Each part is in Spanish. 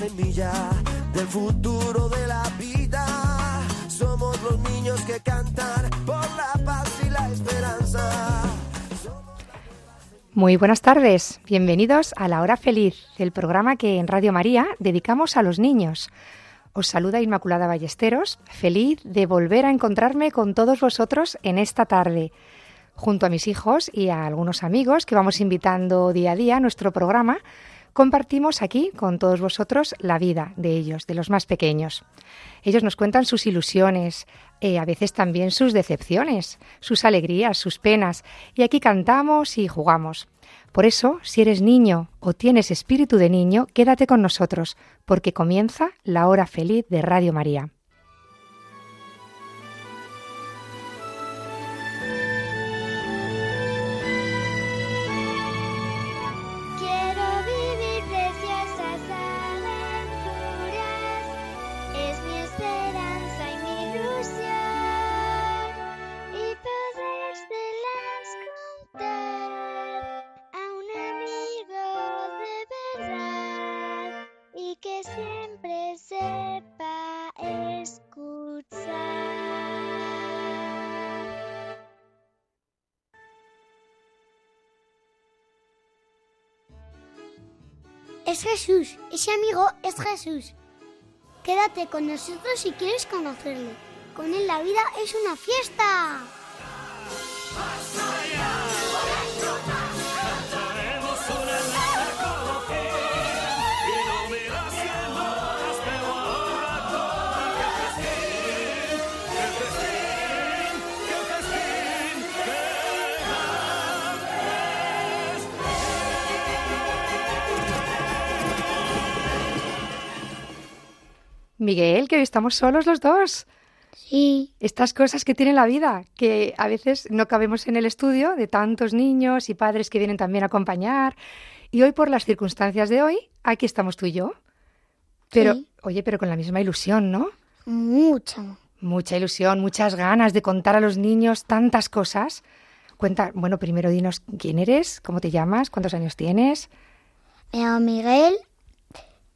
Del futuro de la vida. Somos los niños que cantan por la paz y la esperanza. Muy buenas tardes, bienvenidos a La Hora Feliz, el programa que en Radio María dedicamos a los niños. Os saluda Inmaculada Ballesteros, feliz de volver a encontrarme con todos vosotros en esta tarde. Junto a mis hijos y a algunos amigos que vamos invitando día a día a nuestro programa, compartimos aquí con todos vosotros la vida de ellos, de los más pequeños. Ellos nos cuentan sus ilusiones, eh, a veces también sus decepciones, sus alegrías, sus penas, y aquí cantamos y jugamos. Por eso, si eres niño o tienes espíritu de niño, quédate con nosotros, porque comienza la hora feliz de Radio María. Amigo es Jesús. Quédate con nosotros si quieres conocerle. Con él la vida es una fiesta. Miguel, que hoy estamos solos los dos. Sí, Estas cosas que tiene la vida, que a veces no cabemos en el estudio de tantos niños y padres que vienen también a acompañar. Y hoy, por las circunstancias de hoy, aquí estamos tú y yo. Pero, Sí. oye, pero con la misma ilusión, ¿no? mucho. Mucha ilusión, muchas ganas de contar a los niños tantas cosas. Cuenta, bueno, primero dinos quién eres, cómo te llamas, cuántos años tienes, Me llamo Miguel,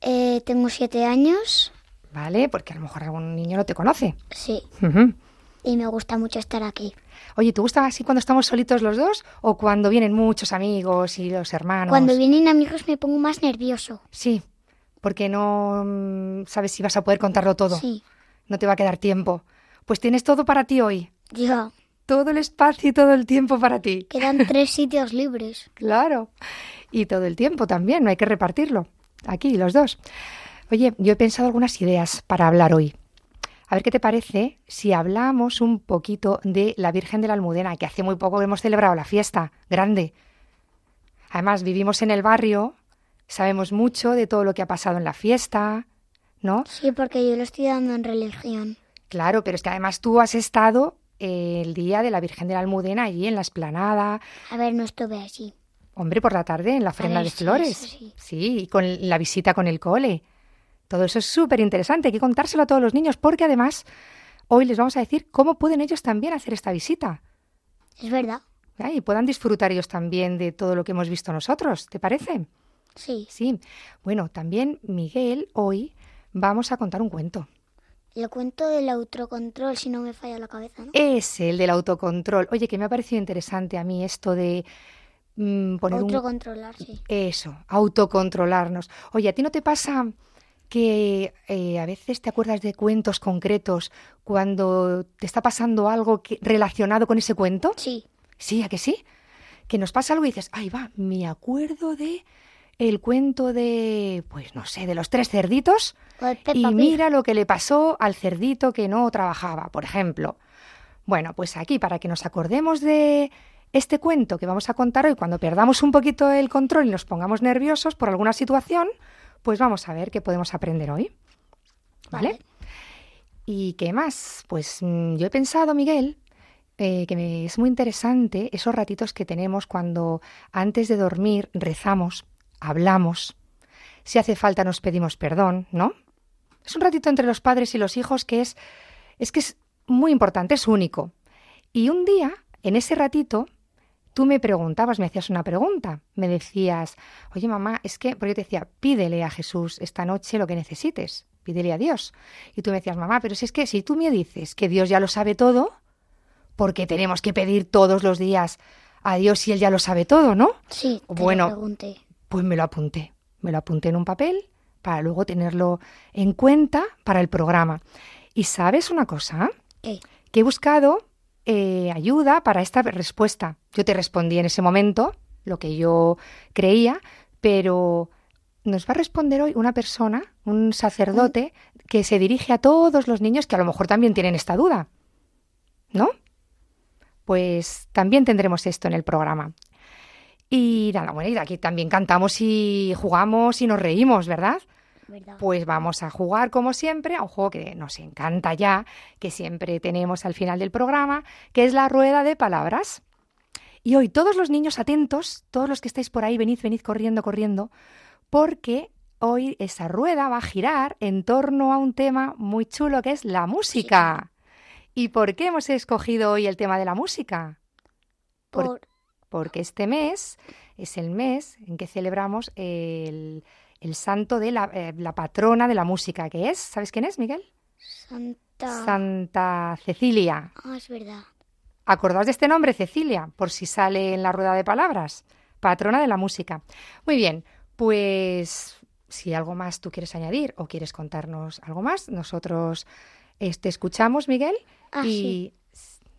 eh, tengo siete años, ¿vale? Porque a lo mejor algún niño no te conoce. sí, Ujú. y me gusta mucho estar aquí. Oye, ¿te gusta así cuando estamos solitos los dos o cuando vienen muchos amigos y los hermanos? Cuando vienen amigos me pongo más nervioso. Sí, porque no mm, sabes si vas a poder contarlo todo. Sí, No te va a quedar tiempo. Pues tienes todo para ti hoy. ya, Todo el espacio y todo el tiempo para ti. quedan tres sitios libres. Claro. Y todo el tiempo también, no hay que repartirlo. Aquí, los dos. Oye, yo he pensado algunas ideas para hablar hoy. A ver qué te parece si hablamos un poquito de la Virgen de la Almudena, que hace muy poco hemos celebrado la fiesta grande. Además, vivimos en el barrio, sabemos mucho de todo lo que ha pasado en la fiesta, ¿no? Sí, porque yo lo estoy dando en religión. Claro, pero es que además tú has estado eh, el día de la Virgen de la Almudena allí en la esplanada, A ver, no estuve allí. hombre, por la tarde en la ofrenda de sí, flores. eso sí. y con la visita con el cole. Todo eso es súper interesante, hay que contárselo a todos los niños porque además hoy les vamos a decir cómo pueden ellos también hacer esta visita Es verdad. y puedan disfrutar ellos también de todo lo que hemos visto nosotros, ¿te parece? Sí. Sí. Bueno, también Miguel, hoy vamos a contar un cuento. El cuento del autocontrol, si no me falla la cabeza, ¿no? Es el del autocontrol. Oye, que me ha parecido interesante a mí esto de mm, poner un... Autocontrolar, sí. Eso, autocontrolarnos. Oye, ¿a ti no te pasa que eh, a veces te acuerdas de cuentos concretos cuando te está pasando algo que- relacionado con ese cuento? Sí. Sí, ¿a que sí? Que nos pasa algo y dices, ay va, me acuerdo de el cuento de, pues no sé, de los tres cerditos y mira lo que le pasó al cerdito que no trabajaba, por ejemplo. Bueno, pues aquí, para que nos acordemos de este cuento que vamos a contar hoy, cuando perdamos un poquito el control y nos pongamos nerviosos por alguna situación, pues vamos a ver qué podemos aprender hoy. ¿Vale? Vale. ¿Y qué más? Pues mm, yo he pensado, Miguel, eh, que me- es muy interesante esos ratitos que tenemos cuando antes de dormir rezamos, hablamos, si hace falta nos pedimos perdón, ¿no? Es un ratito entre los padres y los hijos que es, es que es muy importante, es único. Y un día, en ese ratito, tú me preguntabas, me hacías una pregunta, me decías, oye mamá, es que, porque yo te decía, pídele a Jesús esta noche lo que necesites, pídele a Dios. Y tú me decías, mamá, pero si es que si tú me dices que Dios ya lo sabe todo, porque tenemos que pedir todos los días a Dios si Él ya lo sabe todo, ¿no? Sí, te Bueno. lo pregunté. Pues me lo apunté. Me lo apunté en un papel para luego tenerlo en cuenta para el programa. Y sabes una cosa, ¿Qué? que he buscado eh, ayuda para esta respuesta. Yo te respondí en ese momento lo que yo creía, pero nos va a responder hoy una persona, un sacerdote, que se dirige a todos los niños que a lo mejor también tienen esta duda. ¿No? Pues también tendremos esto en el programa. Y nada, bueno, y aquí también cantamos y jugamos y nos reímos, ¿verdad? ¿Verdad? Pues vamos a jugar como siempre a un juego que nos encanta ya, que siempre tenemos al final del programa, que es la rueda de palabras. Y hoy todos los niños atentos, todos los que estáis por ahí, venid, venid corriendo, corriendo, porque hoy esa rueda va a girar en torno a un tema muy chulo que es la música. ¿Y por qué hemos escogido hoy el tema de la música? por- Por, porque este mes es el mes en que celebramos el, el santo de la, eh, la patrona de la música, que es, ¿sabes quién es, Miguel? Santa... Santa Cecilia. Ah, es verdad. Acordaos de este nombre, Cecilia, por si sale en la rueda de palabras. Patrona de la música. Muy bien, pues si algo más tú quieres añadir o quieres contarnos algo más, nosotros eh, te escuchamos, Miguel. Ah, y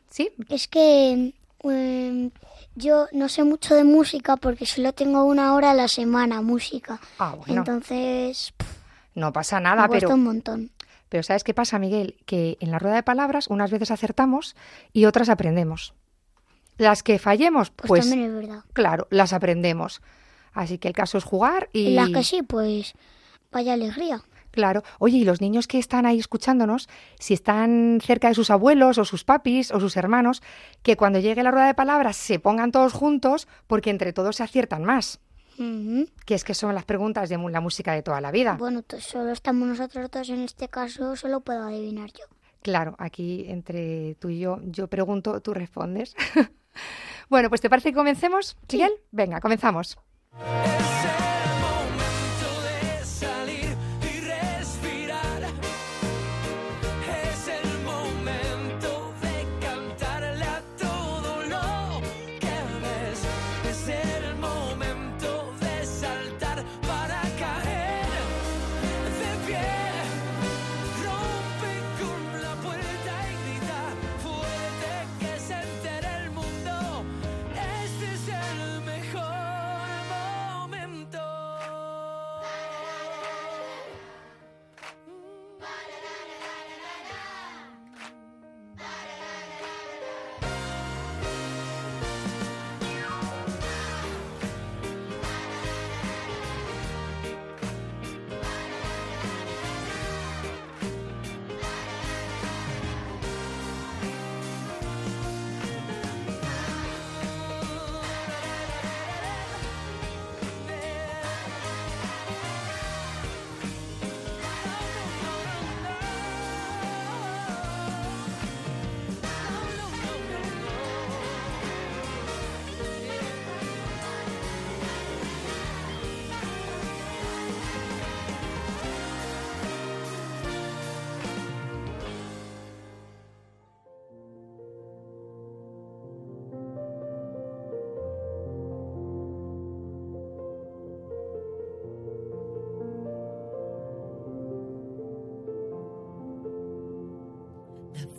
sí, Es que em, yo no sé mucho de música porque solo tengo una hora a la semana música. ah, bueno, Entonces, pff, no pasa me nada, cuesta pero un montón. Pero ¿sabes qué pasa, Miguel? Que en la rueda de palabras unas veces acertamos y otras aprendemos. Las que fallemos, Pues, pues, también es verdad. claro, las aprendemos. Así que el caso es jugar y... Las que sí, pues vaya alegría. Claro. Oye, y los niños que están ahí escuchándonos, si están cerca de sus abuelos o sus papis o sus hermanos, que cuando llegue la rueda de palabras se pongan todos juntos porque entre todos se aciertan más. Que es que son las preguntas de la música de toda la vida. Bueno, solo estamos nosotros dos en este caso, solo puedo adivinar yo. Claro, aquí entre tú y yo, yo pregunto, tú respondes. bueno, pues ¿te parece que comencemos, Miguel? Venga, comenzamos.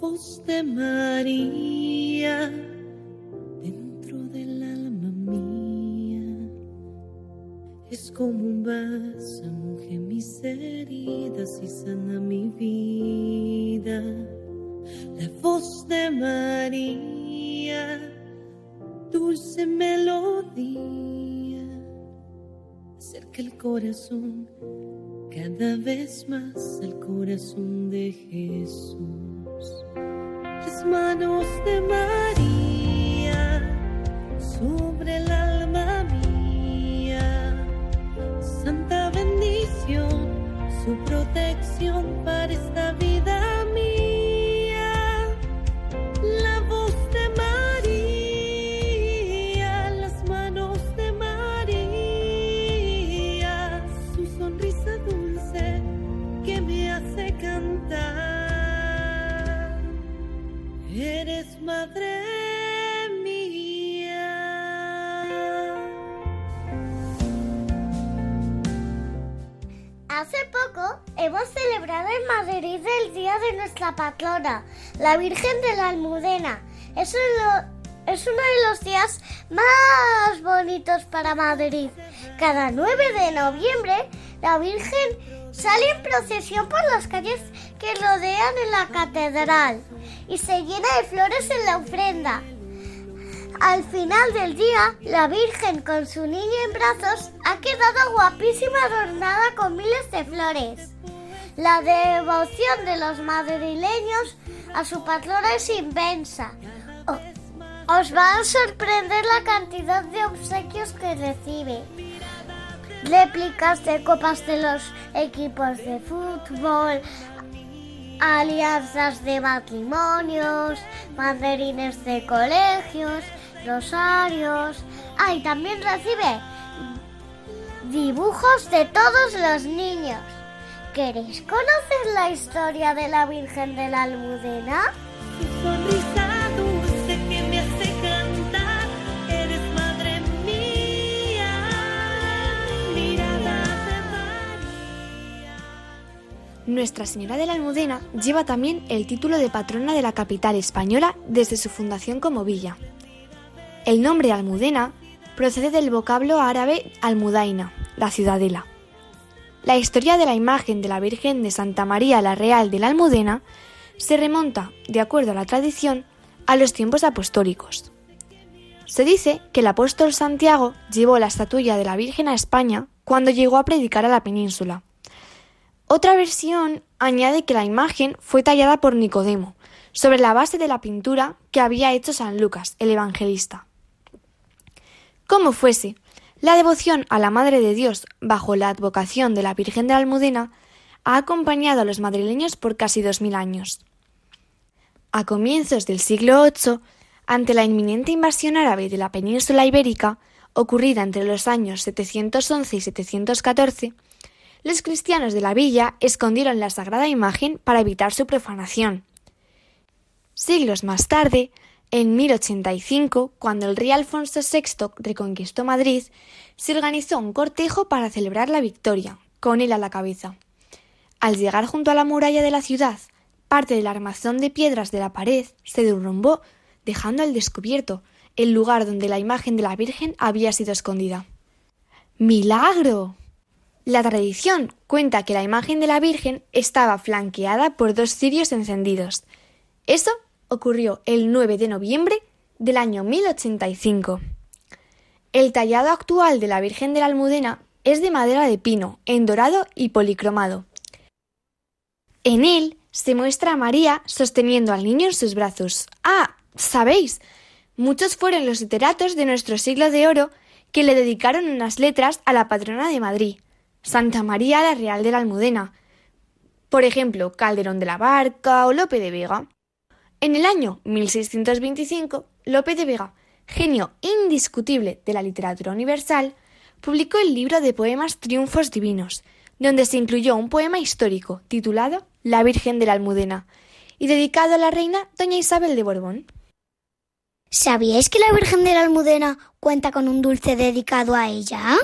Voz de María dentro del alma mía es como un bálsamo que mis heridas y sana mi vida. la voz de María, dulce melodía, acerca el corazón cada vez más al corazón de Jesús. Manos de María hemos celebrado en Madrid el día de nuestra patrona, la Virgen de la Almudena. Es uno, es uno de los días más bonitos para Madrid. Cada 9 de noviembre, la Virgen sale en procesión por las calles que rodean en la catedral y se llena de flores en la ofrenda. Al final del día, la Virgen con su niño en brazos ha quedado guapísima adornada con miles de flores. La devoción de los madrileños a su patrona es inmensa. Os va a sorprender la cantidad de obsequios que recibe. Réplicas de copas de los equipos de fútbol, alianzas de matrimonios, banderines de colegios, rosarios. Ah, y también recibe dibujos de todos los niños. ¿Queréis conocer la historia de la Virgen de la Almudena? Tu sonrisa dulce que me hace cantar, eres madre mía, mirada de María. Nuestra Señora de la Almudena lleva también el título de patrona de la capital española desde su fundación como villa. El nombre Almudena procede del vocablo árabe Almudaina, la ciudadela. La historia de la imagen de la Virgen de Santa María la Real de la Almudena se remonta, de acuerdo a la tradición, a los tiempos apostólicos. Se dice que el apóstol Santiago llevó la estatuilla de la Virgen a España cuando llegó a predicar a la península. Otra versión añade que la imagen fue tallada por Nicodemo, sobre la base de la pintura que había hecho San Lucas, el evangelista. Como fuese, la devoción a la Madre de Dios bajo la advocación de la Virgen de la Almudena ha acompañado a los madrileños por casi dos mil años. A comienzos del siglo VIII, ante la inminente invasión árabe de la península ibérica, ocurrida entre los años 711 y 714, los cristianos de la villa escondieron la sagrada imagen para evitar su profanación. Siglos más tarde, en 1085, cuando el rey Alfonso VI reconquistó Madrid, se organizó un cortejo para celebrar la victoria, con él a la cabeza. Al llegar junto a la muralla de la ciudad, parte del armazón de piedras de la pared se derrumbó, dejando al descubierto el lugar donde la imagen de la Virgen había sido escondida. ¡Milagro! La tradición cuenta que la imagen de la Virgen estaba flanqueada por dos cirios encendidos. Eso ocurrió el 9 de noviembre del año 1085. El tallado actual de la Virgen de la Almudena es de madera de pino, en dorado y policromado. En él se muestra a María sosteniendo al niño en sus brazos. Ah, sabéis, muchos fueron los literatos de nuestro siglo de oro que le dedicaron unas letras a la patrona de Madrid, Santa María la Real de la Almudena. Por ejemplo, Calderón de la Barca o Lope de Vega. En el año 1625, Lope de Vega, genio indiscutible de la literatura universal, publicó el libro de poemas Triunfos Divinos, donde se incluyó un poema histórico titulado La Virgen de la Almudena y dedicado a la reina doña Isabel de Borbón. ¿Sabíais que la Virgen de la Almudena cuenta con un dulce dedicado a ella?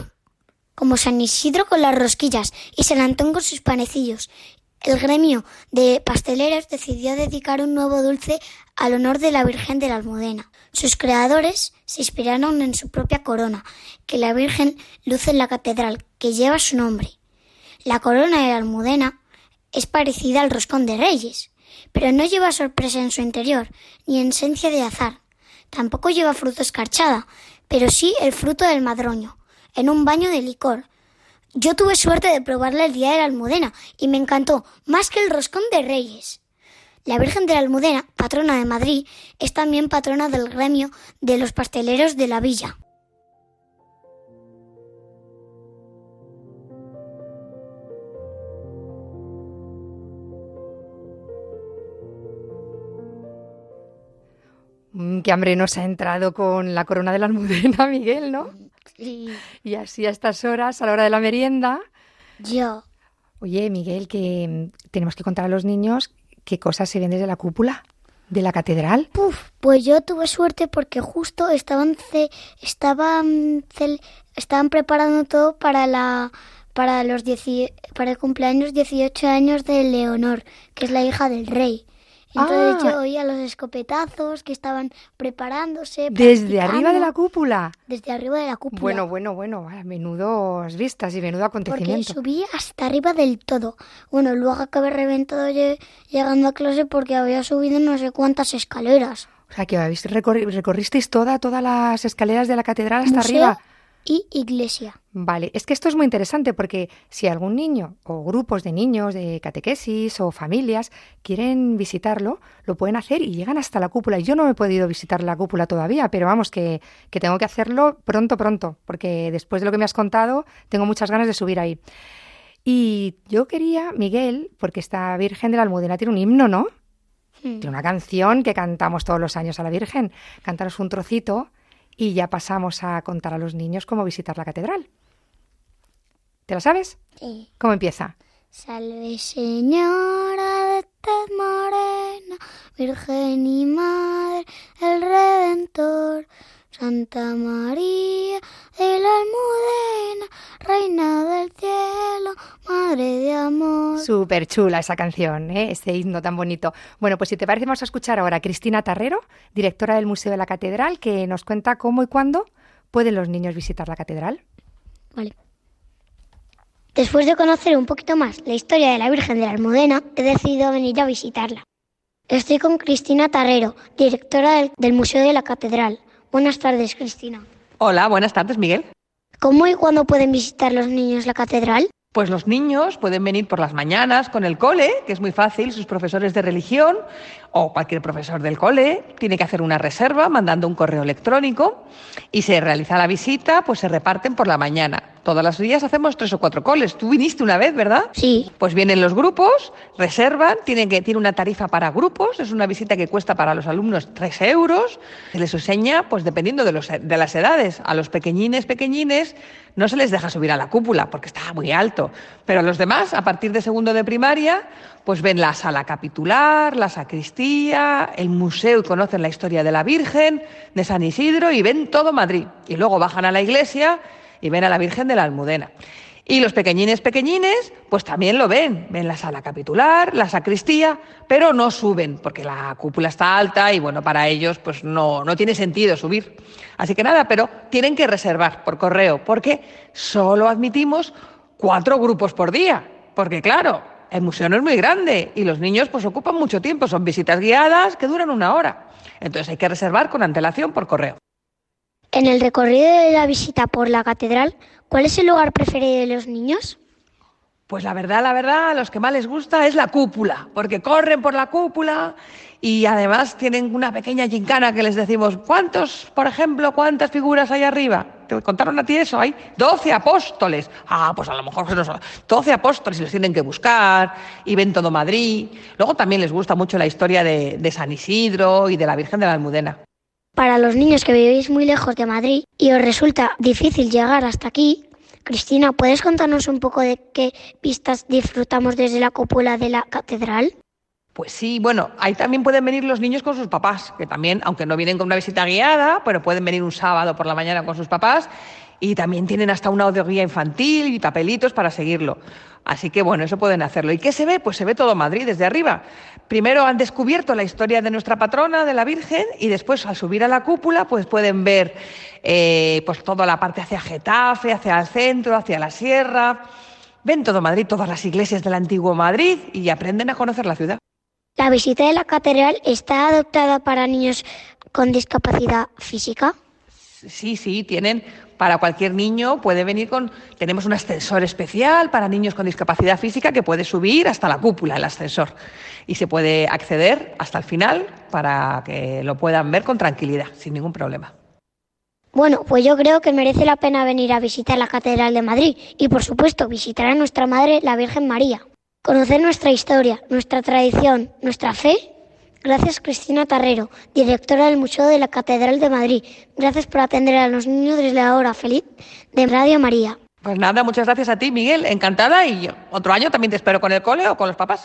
Como San Isidro con las rosquillas y San Antón con sus panecillos. El gremio de pasteleros decidió dedicar un nuevo dulce al honor de la Virgen de la Almudena. Sus creadores se inspiraron en su propia corona, que la Virgen luce en la catedral, que lleva su nombre. La corona de la Almudena es parecida al roscón de reyes, pero no lleva sorpresa en su interior, ni esencia de azar. Tampoco lleva fruto escarchada, pero sí el fruto del madroño, en un baño de licor. Yo tuve suerte de probarla el día de la Almudena y me encantó más que el roscón de Reyes. La Virgen de la Almudena, patrona de Madrid, es también patrona del gremio de los pasteleros de la villa. Mm, qué hambre nos ha entrado con la corona de la almudena, Miguel, ¿no? Sí. Y así a estas horas, a la hora de la merienda. Yo. Oye, Miguel, que mm, tenemos que contar a los niños qué cosas se ven desde la cúpula de la catedral. Puf, pues yo tuve suerte porque justo estaban ce- estaban estaban preparando todo para la para los para el cumpleaños 18 años de Leonor, que es la hija del rey. Entonces Ah. yo oía los escopetazos que estaban preparándose. Desde arriba de la cúpula. Desde arriba de la cúpula. Bueno, bueno, bueno, menudos vistas y menudo porque acontecimiento. subí hasta arriba del todo. Bueno, luego acabé reventado lle- llegando a clase porque había subido no sé cuántas escaleras. O sea, que recorristeis toda, todas las escaleras de la catedral hasta Museo arriba. Y iglesia. Vale, es que esto es muy interesante porque si algún niño o grupos de niños de catequesis o familias quieren visitarlo, lo pueden hacer y llegan hasta la cúpula. Yo no he podido visitar la cúpula todavía, pero vamos, que, que tengo que hacerlo pronto, pronto, porque después de lo que me has contado, tengo muchas ganas de subir ahí. Y yo quería, Miguel, porque esta Virgen de la Almudena tiene un himno, ¿no? Hmm. Tiene una canción que cantamos todos los años a la Virgen. Cantaros un trocito y ya pasamos a contar a los niños cómo visitar la catedral. ¿Te la sabes? Sí. ¿Cómo empieza? Salve Señora de tez morena, Virgen y Madre, el Redentor, Santa María de la Almudena, Reina del cielo, Madre de amor. Súper chula esa canción, ¿eh? ese himno tan bonito. Bueno, pues si te parece, vamos a escuchar ahora a Cristina Tarrero, directora del Museo de la Catedral, que nos cuenta cómo y cuándo pueden los niños visitar la catedral. Vale. Después de conocer un poquito más la historia de la Virgen de la Almudena, he decidido venir a visitarla. Estoy con Cristina Tarrero, directora del, del Museo de la Catedral. Buenas tardes, Cristina. Hola, buenas tardes, Miguel. ¿Cómo y cuándo pueden visitar los niños la catedral? Pues los niños pueden venir por las mañanas con el cole, que es muy fácil, sus profesores de religión o cualquier profesor del cole tiene que hacer una reserva mandando un correo electrónico y se realiza la visita, pues se reparten por la mañana. Todos los días hacemos tres o cuatro coles. Tú viniste una vez, ¿verdad? Sí. Pues vienen los grupos, reservan, tienen que tiene una tarifa para grupos, es una visita que cuesta para los alumnos tres euros. Se les enseña, pues dependiendo de, los, de las edades. A los pequeñines, pequeñines, no se les deja subir a la cúpula porque está muy alto. Pero los demás, a partir de segundo de primaria, pues ven la sala capitular, la sacristía, el museo y conocen la historia de la Virgen, de San Isidro y ven todo Madrid. Y luego bajan a la iglesia y ven a la Virgen de la Almudena. Y los pequeñines pequeñines, pues también lo ven, ven la sala capitular, la sacristía, pero no suben, porque la cúpula está alta y bueno, para ellos pues no, no tiene sentido subir. Así que nada, pero tienen que reservar por correo, porque solo admitimos cuatro grupos por día, porque claro, el museo no es muy grande y los niños pues ocupan mucho tiempo, son visitas guiadas que duran una hora. Entonces hay que reservar con antelación por correo. En el recorrido de la visita por la catedral, ¿cuál es el lugar preferido de los niños? Pues la verdad, la verdad, a los que más les gusta es la cúpula, porque corren por la cúpula y además tienen una pequeña gincana que les decimos, ¿cuántos, por ejemplo, cuántas figuras hay arriba? ¿Te contaron a ti eso? Hay 12 apóstoles. Ah, pues a lo mejor son 12 apóstoles y los tienen que buscar y ven todo Madrid. Luego también les gusta mucho la historia de, de San Isidro y de la Virgen de la Almudena. Para los niños que vivís muy lejos de Madrid y os resulta difícil llegar hasta aquí, Cristina, ¿puedes contarnos un poco de qué vistas disfrutamos desde la cúpula de la catedral? Pues sí, bueno, ahí también pueden venir los niños con sus papás, que también, aunque no vienen con una visita guiada, pero pueden venir un sábado por la mañana con sus papás y también tienen hasta una audioguía infantil y papelitos para seguirlo. Así que bueno, eso pueden hacerlo. ¿Y qué se ve? Pues se ve todo Madrid desde arriba. Primero han descubierto la historia de nuestra patrona, de la Virgen, y después al subir a la cúpula, pues pueden ver eh, pues toda la parte hacia Getafe, hacia el centro, hacia la sierra. Ven todo Madrid, todas las iglesias del antiguo Madrid y aprenden a conocer la ciudad. ¿La visita de la catedral está adoptada para niños con discapacidad física? Sí, sí, tienen para cualquier niño, puede venir con, tenemos un ascensor especial para niños con discapacidad física que puede subir hasta la cúpula, el ascensor, y se puede acceder hasta el final para que lo puedan ver con tranquilidad, sin ningún problema. Bueno, pues yo creo que merece la pena venir a visitar la Catedral de Madrid y, por supuesto, visitar a nuestra Madre, la Virgen María. Conocer nuestra historia, nuestra tradición, nuestra fe. Gracias Cristina Tarrero, directora del Museo de la Catedral de Madrid. Gracias por atender a los niños desde la hora feliz de Radio María. Pues nada, muchas gracias a ti, Miguel. Encantada y otro año también te espero con el cole o con los papás.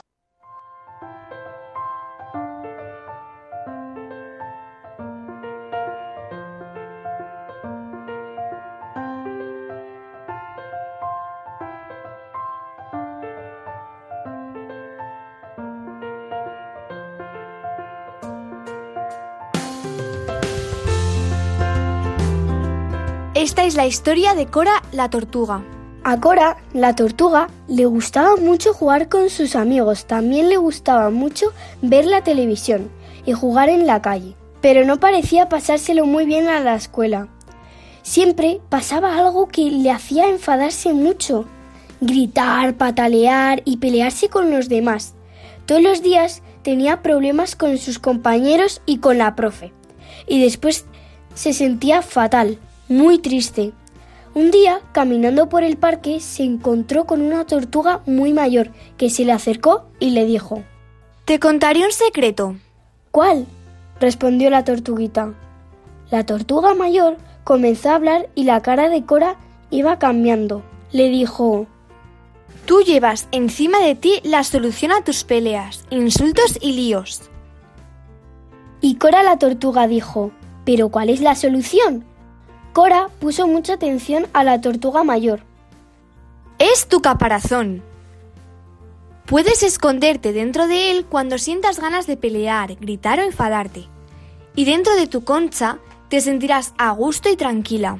Esta es la historia de Cora la tortuga. A Cora, la tortuga, le gustaba mucho jugar con sus amigos, también le gustaba mucho ver la televisión y jugar en la calle, pero no parecía pasárselo muy bien a la escuela. Siempre pasaba algo que le hacía enfadarse mucho, gritar, patalear y pelearse con los demás. Todos los días tenía problemas con sus compañeros y con la profe, y después se sentía fatal, muy triste. Un día, caminando por el parque, se encontró con una tortuga muy mayor que se le acercó y le dijo Te contaré un secreto. ¿Cuál? respondió la tortuguita. La tortuga mayor comenzó a hablar y la cara de Cora iba cambiando. Le dijo Tú llevas encima de ti la solución a tus peleas, insultos y líos. Y Cora la tortuga dijo ¿Pero cuál es la solución? Cora puso mucha atención a la tortuga mayor. Es tu caparazón. Puedes esconderte dentro de él cuando sientas ganas de pelear, gritar o enfadarte. Y dentro de tu concha te sentirás a gusto y tranquila.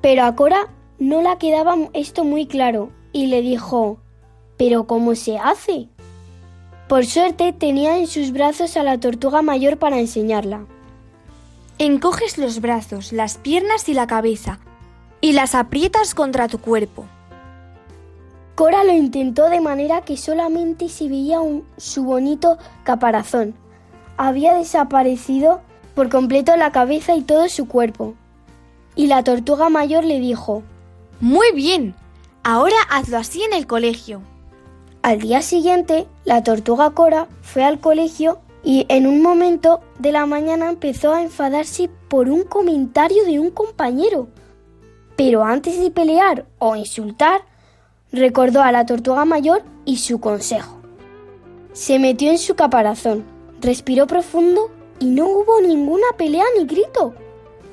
Pero a Cora no la quedaba esto muy claro y le dijo ¿Pero cómo se hace? Por suerte tenía en sus brazos a la tortuga mayor para enseñarla. Encoges los brazos, las piernas y la cabeza y las aprietas contra tu cuerpo. Cora lo intentó de manera que solamente se veía un, su bonito caparazón. Había desaparecido por completo la cabeza y todo su cuerpo. Y la tortuga mayor le dijo, Muy bien, ahora hazlo así en el colegio. Al día siguiente, la tortuga Cora fue al colegio y en un momento de la mañana empezó a enfadarse por un comentario de un compañero. Pero antes de pelear o insultar, recordó a la tortuga mayor y su consejo. Se metió en su caparazón, respiró profundo y no hubo ninguna pelea ni grito.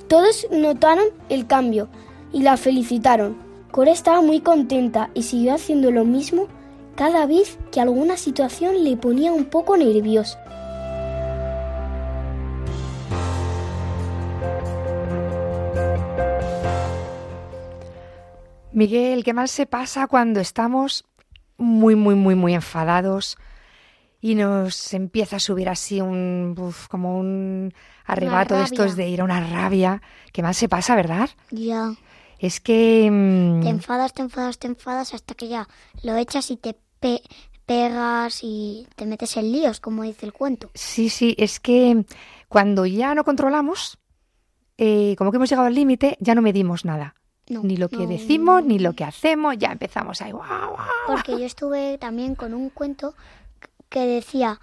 Todos notaron el cambio y la felicitaron. Cora estaba muy contenta y siguió haciendo lo mismo cada vez que alguna situación le ponía un poco nerviosa. Miguel, ¿qué más se pasa cuando estamos muy, muy, muy, muy enfadados y nos empieza a subir así un, uf, como un arrebato de estos de ir a una rabia? ¿Qué más se pasa, verdad? Ya. Es que... mm, Te enfadas, te enfadas, te enfadas hasta que ya lo echas y te pe- pegas y te metes en líos, como dice el cuento. Sí, sí, es que cuando ya no controlamos, eh, como que hemos llegado al límite, ya no medimos nada. No, ni lo que no. decimos, ni lo que hacemos, ya empezamos ahí. guau, guau. Porque yo estuve también con un cuento que decía,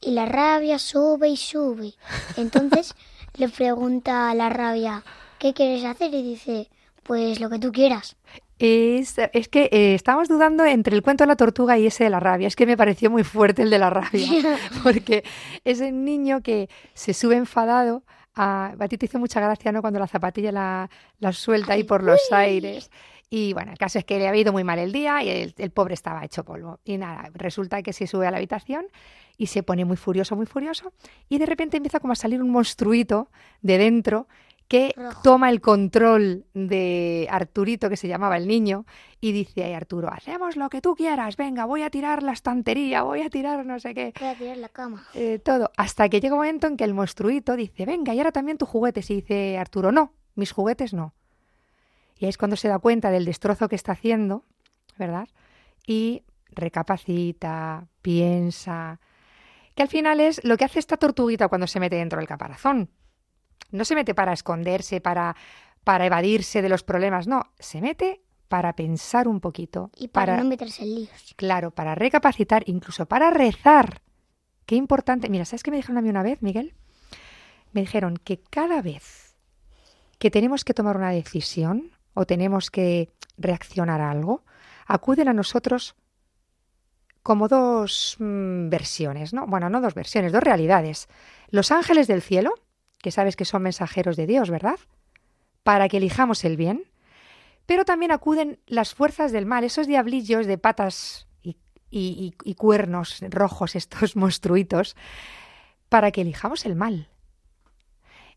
y la rabia sube y sube. Entonces le pregunta a la rabia, ¿qué quieres hacer? Y dice, pues lo que tú quieras. Es, es que eh, estábamos dudando entre el cuento de la tortuga y ese de la rabia. Es que me pareció muy fuerte el de la rabia, porque es el niño que se sube enfadado. A, a ti te hizo mucha gracia, ¿no? Cuando la zapatilla la, la suelta ahí por los aires. Y bueno, el caso es que le había ido muy mal el día y el, el pobre estaba hecho polvo. Y nada, resulta que se sube a la habitación y se pone muy furioso, muy furioso. Y de repente empieza como a salir un monstruito de dentro que toma el control de Arturito, que se llamaba el niño, y dice a Arturo, hacemos lo que tú quieras, venga, voy a tirar la estantería, voy a tirar no sé qué. Voy a tirar la cama. Eh, todo. Hasta que llega un momento en que el monstruito dice, venga, y ahora también tus juguetes. Y dice Arturo, no, mis juguetes no. Y ahí es cuando se da cuenta del destrozo que está haciendo, ¿verdad? Y recapacita, piensa, que al final es lo que hace esta tortuguita cuando se mete dentro del caparazón. No se mete para esconderse, para, para evadirse de los problemas, no, se mete para pensar un poquito. Y para, no meterse en líos. Claro, para recapacitar, incluso para rezar. Qué importante. Mira, ¿sabes qué me dijeron a mí una vez, Miguel? Me dijeron que cada vez que tenemos que tomar una decisión o tenemos que reaccionar a algo, acuden a nosotros como dos mm, versiones, ¿no? Bueno, no dos versiones, dos realidades. Los ángeles del cielo, que sabes que son mensajeros de Dios, ¿verdad? Para que elijamos el bien. Pero también acuden las fuerzas del mal, esos diablillos de patas y, y- y- y cuernos rojos, estos monstruitos, para que elijamos el mal.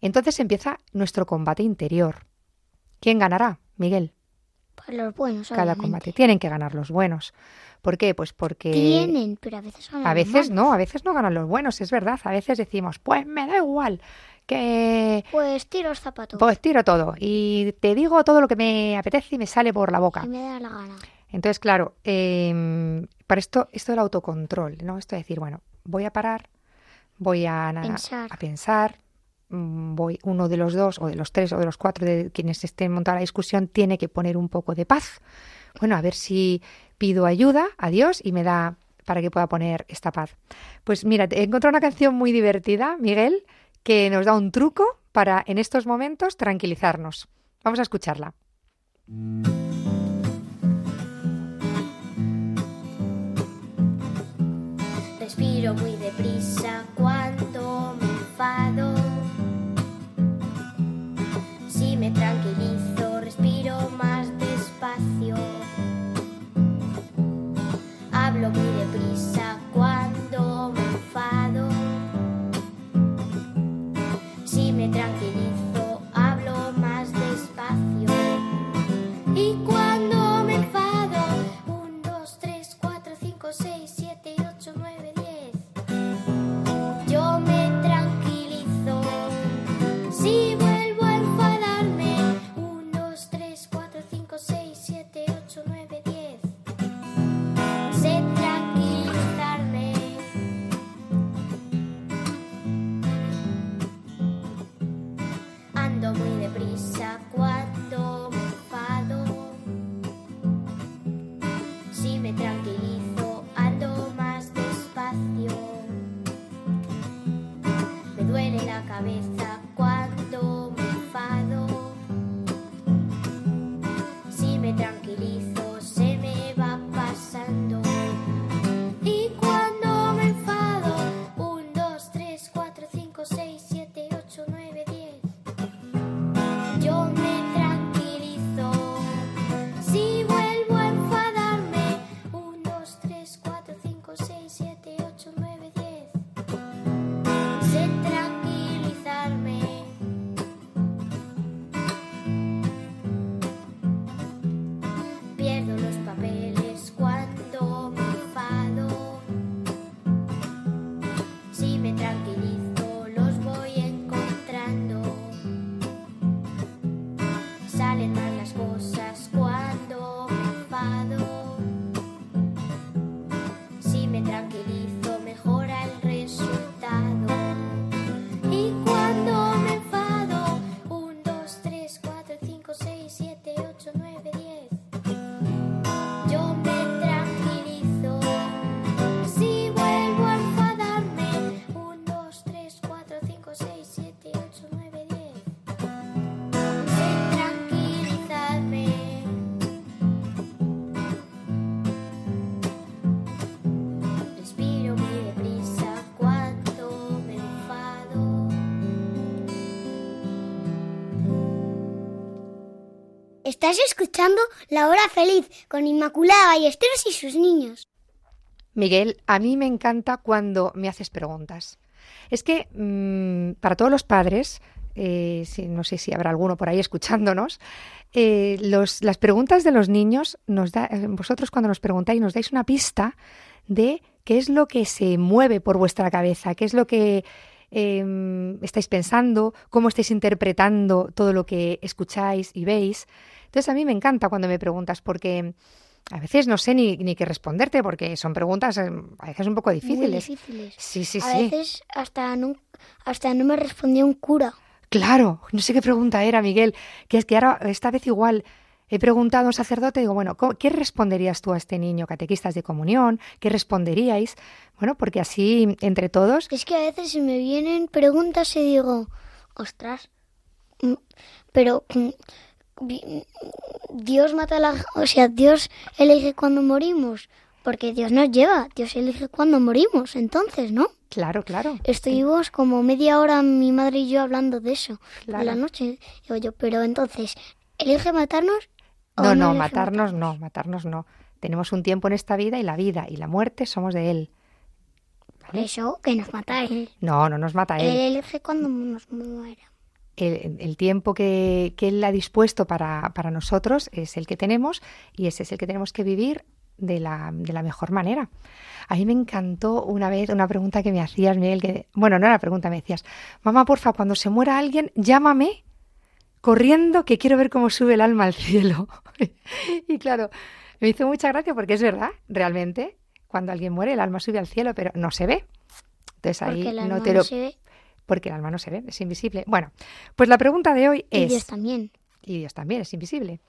Entonces empieza nuestro combate interior. ¿Quién ganará, Miguel? Pues los buenos, Cada obviamente. combate. Tienen que ganar los buenos. ¿Por qué? Pues porque... Tienen, pero a veces ganan A los veces malos. no, a veces no ganan los buenos, es verdad. A veces decimos, pues me da igual, que Pues tiro los zapatos. pues tiro todo y te digo todo lo que me apetece y me sale por la boca. Y me da la gana. Entonces, claro, em, para esto, esto del autocontrol, ¿no? Esto de decir, bueno, voy a parar, voy a, Pensar. a pensar, mm, voy, uno de los dos, o de los tres, o de los cuatro de quienes estén montando la discusión, tiene que poner un poco de paz. Bueno, a ver si pido ayuda a Dios y me da para que pueda poner esta paz. Pues mira, he encontrado una canción muy divertida, Miguel, que nos da un truco para en estos momentos tranquilizarnos. Vamos a escucharla. Respiro muy deprisa cuando me tranquilizo, Estás escuchando La Hora Feliz con Inmaculada Ballesteros y sus niños. Miguel, a mí me encanta cuando me haces preguntas. Es que mm, para todos los padres eh, si- no sé si habrá alguno por ahí escuchándonos, eh, las preguntas de los niños, nos da, eh, vosotros cuando nos preguntáis nos dais una pista de qué es lo que se mueve por vuestra cabeza, qué es lo que eh, estáis pensando, cómo estáis interpretando todo lo que escucháis y veis. Entonces a mí me encanta cuando me preguntas porque a veces no sé ni, ni qué responderte porque son preguntas eh, a veces un poco difíciles. Muy difíciles. Sí, sí, a sí. veces hasta no, hasta no me respondía un cura. Claro, no sé qué pregunta era, Miguel, que es que ahora, esta vez igual, he preguntado a un sacerdote, digo, bueno, ¿cómo- ¿qué responderías tú a este niño, catequistas de comunión? ¿Qué responderíais? Bueno, porque así, entre todos, Es que a veces se me vienen preguntas y digo, ostras, mm, pero mm, Dios mata a la... O sea, Dios elige cuando morimos, porque Dios nos lleva, Dios elige cuando morimos, entonces, ¿no? claro, claro. Estuvimos como media hora mi madre y yo hablando de eso Claro. por la noche. Digo yo, pero entonces, ¿elige matarnos? o No, no, matarnos no, matarnos no. Tenemos un tiempo en esta vida y la vida y la muerte somos de Él. Por eso, que nos mata Él. No, no nos mata Él Él. elige cuando nos muera. El, el tiempo que, que Él ha dispuesto para, para nosotros es el que tenemos y ese es el que tenemos que vivir de la, de la mejor manera. A mí me encantó una vez una pregunta que me hacías, Miguel, que, bueno, no era pregunta, me decías, mamá, porfa, cuando se muera alguien, llámame corriendo que quiero ver cómo sube el alma al cielo. y claro, me hizo mucha gracia porque es verdad, realmente, cuando alguien muere el alma sube al cielo, pero no se ve. Entonces ahí no te no lo... se ve. Porque el alma no se ve, es invisible. Bueno, pues la pregunta de hoy Y es... Dios también. Y Dios también es invisible.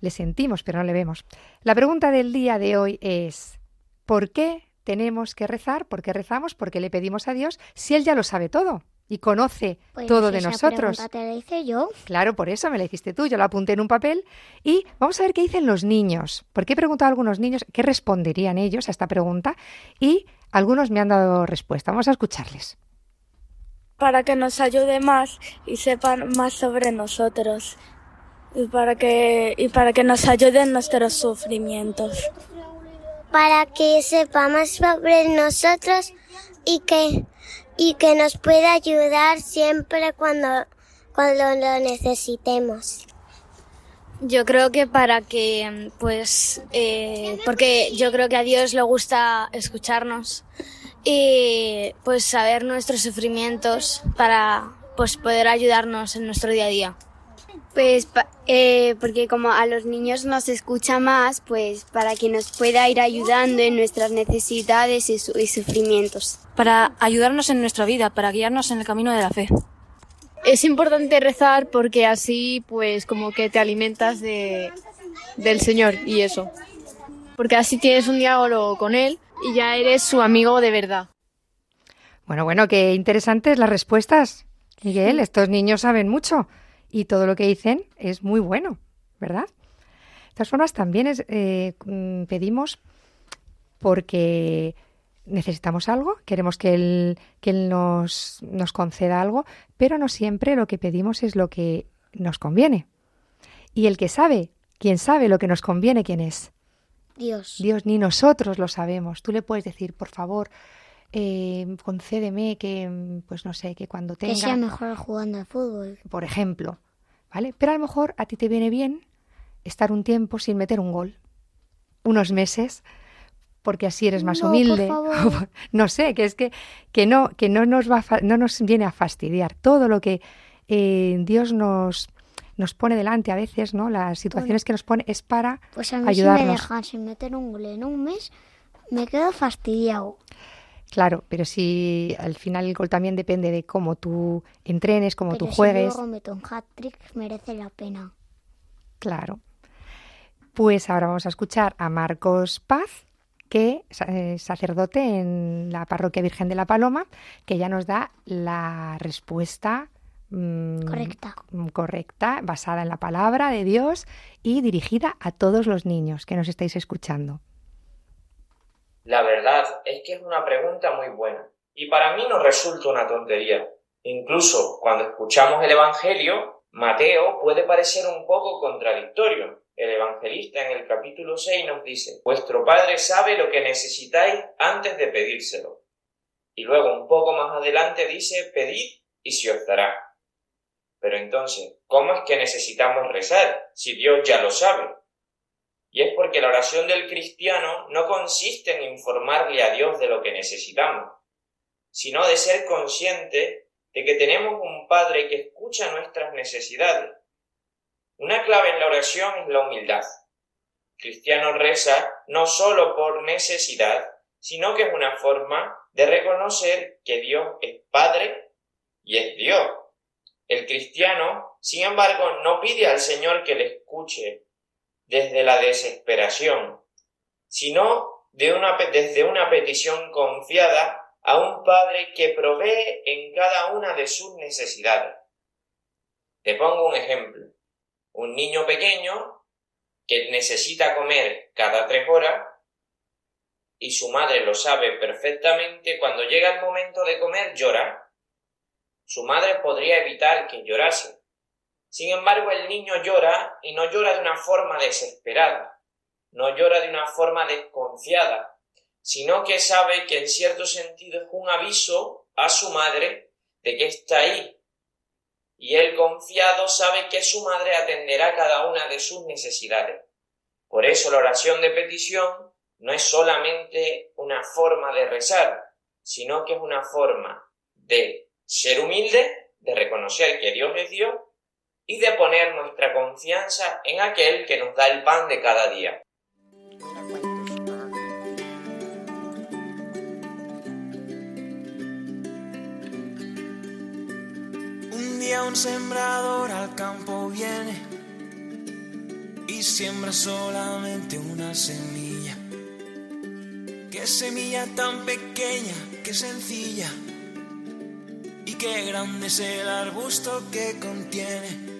Le sentimos, pero no le vemos. La pregunta del día de hoy es, ¿por qué tenemos que rezar? ¿Por qué rezamos? ¿Por qué le pedimos a Dios si Él ya lo sabe todo y conoce Pues todo de esa nosotros? pregunta te la hice yo. Claro, por eso me la hiciste tú, yo la apunté en un papel y vamos a ver qué dicen los niños. Porque he preguntado a algunos niños qué responderían ellos a esta pregunta y algunos me han dado respuesta. Vamos a escucharles. Para que nos ayude más y sepan más sobre nosotros y para que y para que nos ayude en nuestros sufrimientos. para que sepa más sobre nosotros y que, y que nos pueda ayudar siempre cuando, cuando lo necesitemos. Yo creo que para que, pues, eh, porque yo creo que a Dios le gusta escucharnos y, pues, saber nuestros sufrimientos para, pues, poder ayudarnos en nuestro día a día. Pues eh, porque como a los niños nos escucha más, pues para que nos pueda ir ayudando en nuestras necesidades y, su- y sufrimientos. Para ayudarnos en nuestra vida, para guiarnos en el camino de la fe. Es importante rezar porque así pues como que te alimentas de, del Señor y eso. Porque así tienes un diálogo con Él y ya eres su amigo de verdad. Bueno, bueno, qué interesantes las respuestas. Miguel, estos niños saben mucho y todo lo que dicen es muy bueno, ¿verdad? De todas formas, también es, eh, mm, pedimos porque necesitamos algo, queremos que Él, que él nos, nos conceda algo, pero no siempre lo que pedimos es lo que nos conviene. Y el que sabe, quien sabe lo que nos conviene, ¿quién es? Dios. Dios, ni nosotros lo sabemos. Tú le puedes decir, por favor, eh, concédeme que, pues no sé, que cuando tenga, Que sea mejor jugando al fútbol. por ejemplo, ¿vale? Pero a lo mejor a ti te viene bien estar un tiempo sin meter un gol, unos meses, porque así eres más No, por humilde. favor. no sé, que es que, que no, que no nos va, no nos viene a fastidiar todo lo que eh, Dios nos nos pone delante a veces, ¿no? Las situaciones que nos pone es para Pues a mí si me dejan sin meter un gol en un mes, me quedo fastidiado. Claro, pero si al final el gol también depende de cómo tú entrenes, cómo Pero tú si juegues. luego meto un hat-trick, merece la pena. Claro. Pues ahora vamos a escuchar a Marcos Paz, que es eh, sacerdote en la parroquia Virgen de la Paloma, que ya nos da la respuesta mm, Correcta. c- correcta, basada en la palabra de Dios y dirigida a todos los niños que nos estáis escuchando. La verdad es que es una pregunta muy buena y para mí no resulta una tontería. Incluso cuando escuchamos el Evangelio, Mateo puede parecer un poco contradictorio. El evangelista en el capítulo 6 nos dice, vuestro Padre sabe lo que necesitáis antes de pedírselo. Y luego un poco más adelante dice, pedid y se os dará. Pero entonces, ¿cómo es que necesitamos rezar si Dios ya lo sabe? Y es porque la oración del cristiano no consiste en informarle a Dios de lo que necesitamos, sino de ser consciente de que tenemos un Padre que escucha nuestras necesidades. Una clave en la oración es la humildad. El cristiano reza no solo por necesidad, sino que es una forma de reconocer que Dios es Padre y es Dios. El cristiano, sin embargo, no pide al Señor que le escuche desde la desesperación, sino de una, desde una petición confiada a un Padre que provee en cada una de sus necesidades. Te pongo un ejemplo. Un niño pequeño que necesita comer cada tres horas y su madre lo sabe perfectamente, cuando llega el momento de comer llora. Su madre podría evitar que llorase. Sin embargo, el niño llora y no llora de una forma desesperada, no llora de una forma desconfiada, sino que sabe que en cierto sentido es un aviso a su madre de que está ahí. Y él confiado sabe que su madre atenderá cada una de sus necesidades. Por eso la oración de petición no es solamente una forma de rezar, sino que es una forma de ser humilde, de reconocer que Dios es Dios y de poner nuestra confianza en aquel que nos da el pan de cada día. Un día un sembrador al campo viene y siembra solamente una semilla. Qué semilla tan pequeña, qué sencilla qué grande es el arbusto que contiene.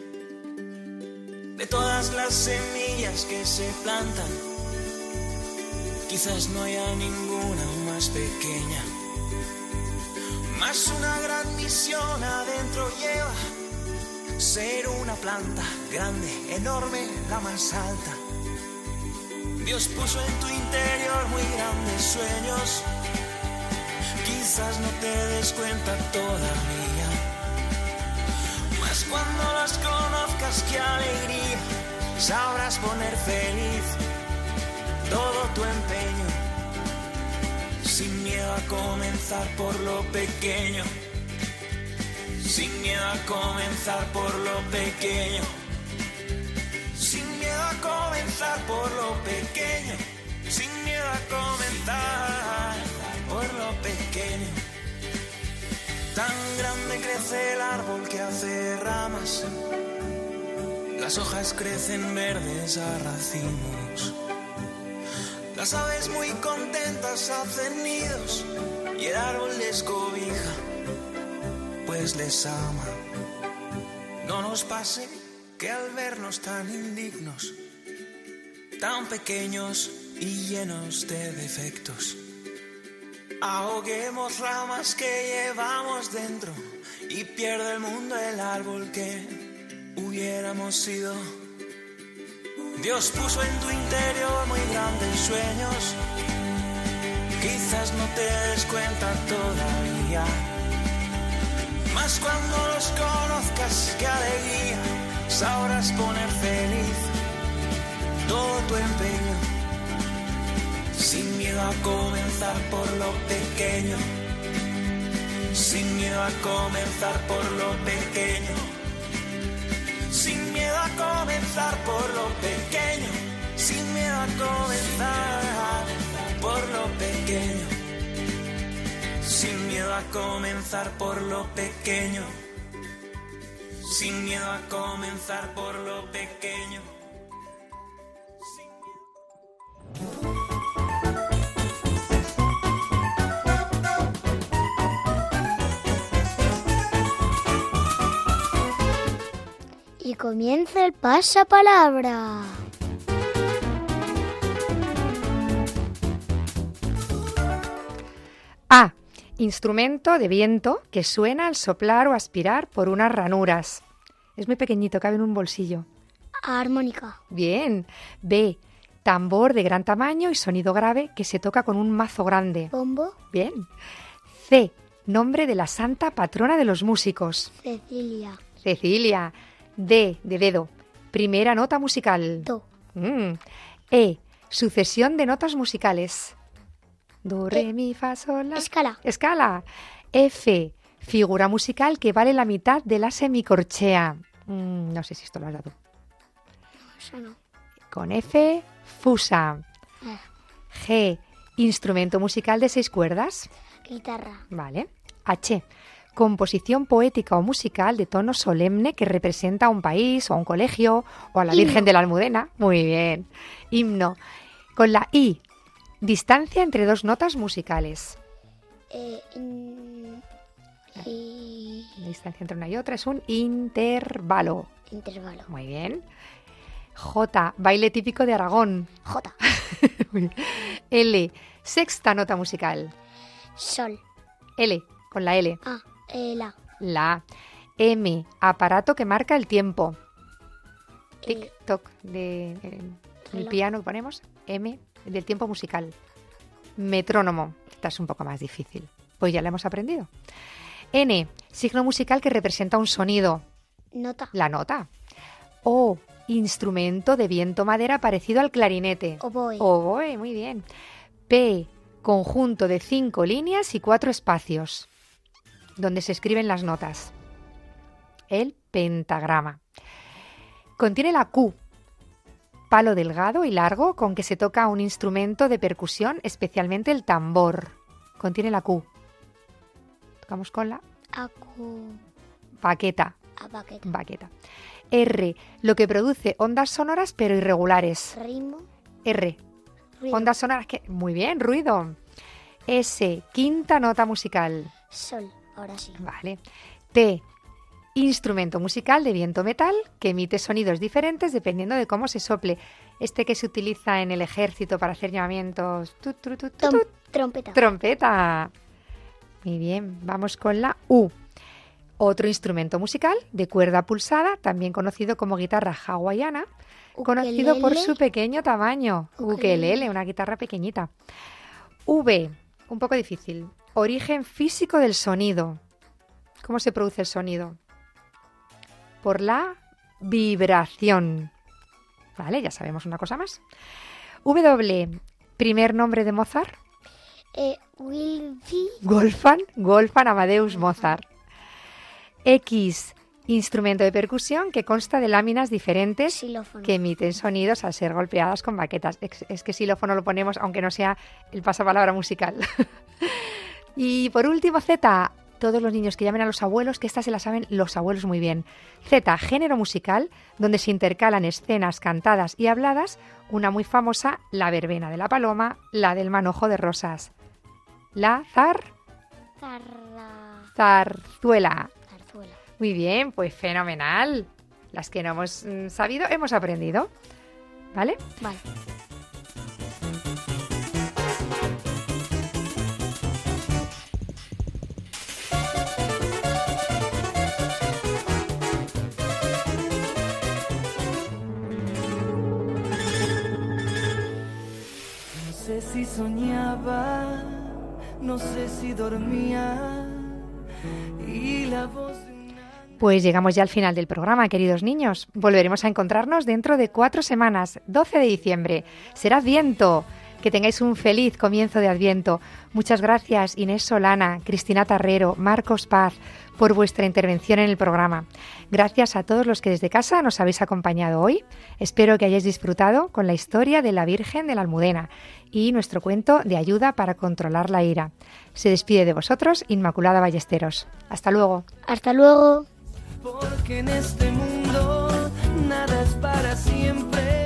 De todas las semillas que se plantan, quizás no haya ninguna más pequeña. Más una gran misión adentro lleva ser una planta grande, enorme, la más alta. Dios puso en tu interior muy grandes sueños. No te des cuenta todavía. Mas cuando las conozcas, qué alegría. Sabrás poner feliz todo tu empeño. Sin miedo a comenzar por lo pequeño. Sin miedo a comenzar por lo pequeño. Sin miedo a comenzar por lo pequeño. Sin miedo a comenzar el árbol que hace ramas. Las hojas crecen verdes a racimos. Las aves muy contentas hacen nidos y el árbol les cobija, pues les ama. No nos pase que al vernos tan indignos, tan pequeños y llenos de defectos, ahoguemos ramas que llevamos dentro y pierde el mundo el árbol que hubiéramos sido. Dios puso en tu interior muy grandes sueños, quizás no te des cuenta todavía, mas cuando los conozcas, qué alegría, sabrás poner feliz todo tu empeño, sin miedo a comenzar por lo pequeño, sin miedo a comenzar por lo pequeño. Sin miedo a comenzar por lo pequeño, sin miedo a comenzar por lo pequeño, sin miedo a comenzar por lo pequeño, sin miedo a comenzar por lo pequeño. Comienza el pasapalabra. A. Instrumento de viento que suena al soplar o aspirar por unas ranuras. Es muy pequeñito, cabe en un bolsillo. Armónica. Bien. B. Tambor de gran tamaño y sonido grave que se toca con un mazo grande. Bombo. Bien. C. Nombre de la santa patrona de los músicos. Cecilia. Cecilia. D de dedo. Primera nota musical. Do. Mm. E. Sucesión de notas musicales. Do, re, mi, fa, sol, la. Escala. Escala. F. Figura musical que vale la mitad de la semicorchea. Mm, no sé si esto lo has dado. Eso no. Con F. Fusa. Ah, G. Instrumento musical de seis cuerdas. guitarra. Vale. H. Composición poética o musical de tono solemne que representa a un país o a un colegio o a la Himno. Virgen de la Almudena. Muy bien. Himno. Con la I. Distancia entre dos notas musicales. Eh, in- y- La distancia entre una y otra es un intervalo. intervalo. Muy bien. J. Baile típico de Aragón. J. L. Sexta nota musical. Sol. L. Con la L. A. eh, la. La. M. Aparato que marca el tiempo. Tic, toc. De, de- el piano que ponemos. M. Del tiempo musical. Metrónomo. Esta es un poco más difícil. Pues ya la hemos aprendido. N. Signo musical que representa un sonido. Nota. La nota. O. Instrumento de viento madera parecido al clarinete. Oboe. Oboe, muy bien. P. Conjunto de cinco líneas y cuatro espacios, donde se escriben las notas. El pentagrama. Contiene la Q, palo delgado y largo con que se toca un instrumento de percusión, especialmente el tambor. Contiene la Q. Tocamos con la baqueta. A baqueta. Baqueta. R, lo que produce ondas sonoras pero irregulares. Ritmo. R, Ruido. ondas sonoras que... Muy bien, ruido. S, quinta nota musical. Sol. Ahora sí. Vale. T, instrumento musical de viento metal que emite sonidos diferentes dependiendo de cómo se sople. Este que se utiliza en el ejército para hacer llamamientos. Tu, trompeta. Trompeta. Muy bien, vamos con la U. Otro instrumento musical de cuerda pulsada, también conocido como guitarra hawaiana, conocido por su pequeño tamaño. Ukelele, una guitarra pequeñita. V, un poco difícil. Origen físico del sonido. ¿Cómo se produce el sonido? Por la vibración. Vale, ya sabemos una cosa más. W, primer nombre de Mozart. Eh, Wilby. Wolfgang, Wolfgang Amadeus Mozart. X, instrumento de percusión que consta de láminas diferentes Xilófono. que emiten sonidos al ser golpeadas con baquetas. Es, es que xilófono lo ponemos aunque no sea el pasapalabra musical. y por último, Z, todos los niños que llamen a los abuelos, que estas se las saben los abuelos muy bien. Z, género musical, donde se intercalan escenas cantadas y habladas, una muy famosa, la verbena de la paloma, la del manojo de rosas. La zar, Zarra. zarzuela. Zarzuela. Muy bien, pues fenomenal. Las que no hemos mm, sabido, hemos aprendido. ¿Vale? Vale. Si soñaba, no sé si dormía. Y la voz Pues llegamos ya al final del programa, queridos niños. Volveremos a encontrarnos dentro de cuatro semanas, 12 de diciembre. Será Adviento. Que tengáis un feliz comienzo de Adviento. Muchas gracias Inés Solana, Cristina Tarrero, Marcos Paz por vuestra intervención en el programa. Gracias a todos los que desde casa nos habéis acompañado hoy. Espero que hayáis disfrutado con la historia de la Virgen de la Almudena y nuestro cuento de ayuda para controlar la ira. Se despide de vosotros Inmaculada Ballesteros. Hasta luego. Hasta luego. Porque en este mundo nada es para siempre.